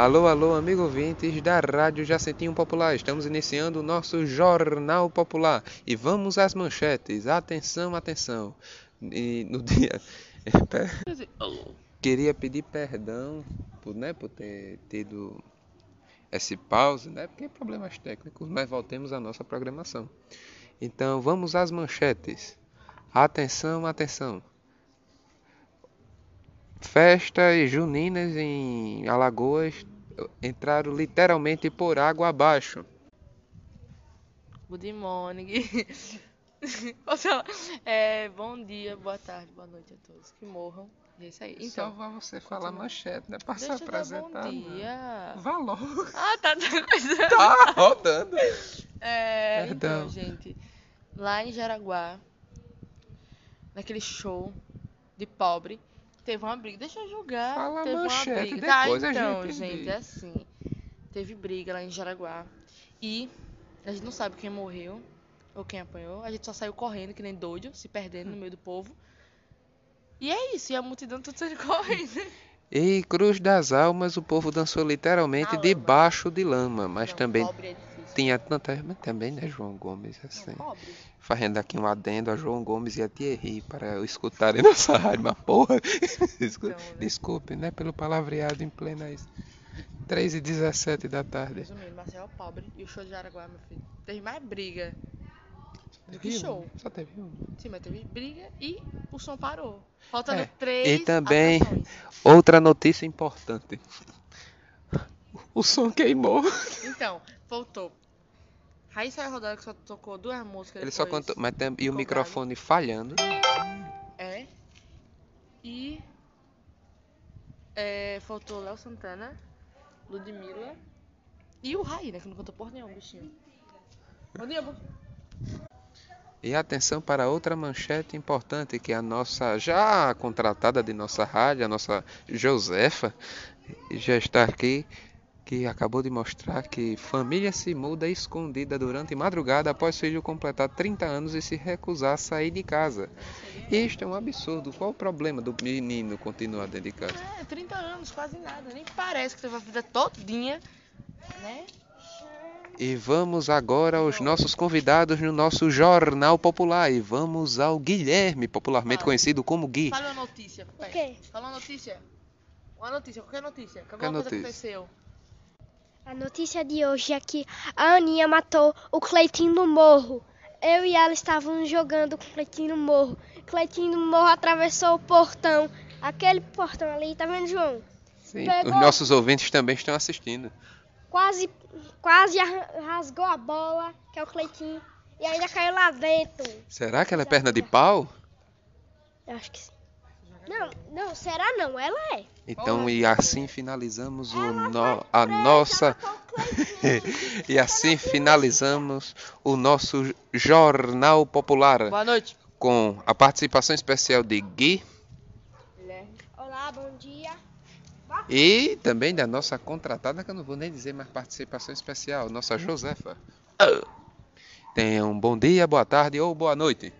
Alô, alô, amigo ouvintes da Rádio Jacentinho Popular. Estamos iniciando o nosso Jornal Popular. E vamos às manchetes. Atenção, atenção. E no dia. Queria pedir perdão por, né, por ter tido esse pause, né? Porque problemas técnicos, mas voltemos à nossa programação. Então vamos às manchetes. Atenção, atenção. Festas juninas em Alagoas entraram literalmente por água abaixo. Good morning. Ou seja, é, bom dia, boa tarde, boa noite a todos que morram. E é isso aí. Então, Só você falar continua. manchete, né? Se deixa apresentar. bom não. dia. Vá logo. Ah, tá, tá coisa. Tá rodando. É, Perdão. então, gente, lá em Jaraguá, naquele show de pobre, teve uma briga. Deixa eu julgar. Fala teve manchete, uma briga. Tá, depois a então, gente gente, é assim. Teve briga lá em Jaraguá. E a gente não sabe quem morreu ou quem apanhou. A gente só saiu correndo, que nem doido, se perdendo no meio do povo. E é isso, e a multidão tudo saindo correndo. E Cruz das Almas, o povo dançou literalmente debaixo de lama, mas Não, também Pobre é. Tinha tanta. Mas também, né, João Gomes, assim. Fazendo aqui um adendo a João Gomes e a Thierry para eu escutarem nossa rádio, mas porra. Desculpe, Então, né? desculpe, né, pelo palavreado em plena 3 e 17 da tarde. Resumindo, Marcel é pobre e o show de Jaraguá, meu filho, teve mais briga do que Teve um, show. Só teve um. Sim, mas teve briga e o som parou. Faltando É, três e também- atrações. Outra notícia importante. O som queimou. Então, voltou. Raíssa que só tocou duas músicas Ele só cantou, mas tem, e o microfone falhando. É. E... É, faltou Léo Santana, Ludmilla e o Raí, né? Que não cantou porra nenhuma, bichinho. Bom dia, bom- E atenção para outra manchete importante que é a nossa já contratada de nossa rádio, a nossa Josefa, já está aqui, que acabou de mostrar que família se muda escondida durante madrugada após filho completar 30 anos e se recusar a sair de casa. Isto é um absurdo. Qual o problema do menino continuar dentro de casa? É, 30 anos, quase nada. Nem parece que teve a vida todinha, né? E vamos agora aos nossos convidados no nosso Jornal Popular. E vamos ao Guilherme, popularmente Fala. conhecido como Gui. Fala uma notícia, O pai. quê? Fala uma notícia. Uma notícia, qualquer notícia. Que Qualquer alguma coisa notícia. aconteceu. A notícia de hoje é que a Aninha matou o Cleitinho no morro. Eu e ela estávamos jogando com o Cleitinho no morro. Cleitinho no morro atravessou o portão. Aquele portão ali, tá vendo, João? Sim, Pegou. os nossos ouvintes também estão assistindo. Quase, quase rasgou a bola, que é o Cleitinho. E ainda caiu lá dentro. Será que ela é perna de pau? Eu acho que sim. Não, não, será não? Ela é. Então, e assim finalizamos o no- a presa, nossa. Cleitinho. E assim finalizamos o nosso Jornal Popular Boa noite. com a participação especial de Gui Olá, bom dia. e também da nossa contratada, que eu não vou nem dizer mais participação especial, nossa Josefa. Tenham um bom dia, boa tarde ou boa noite.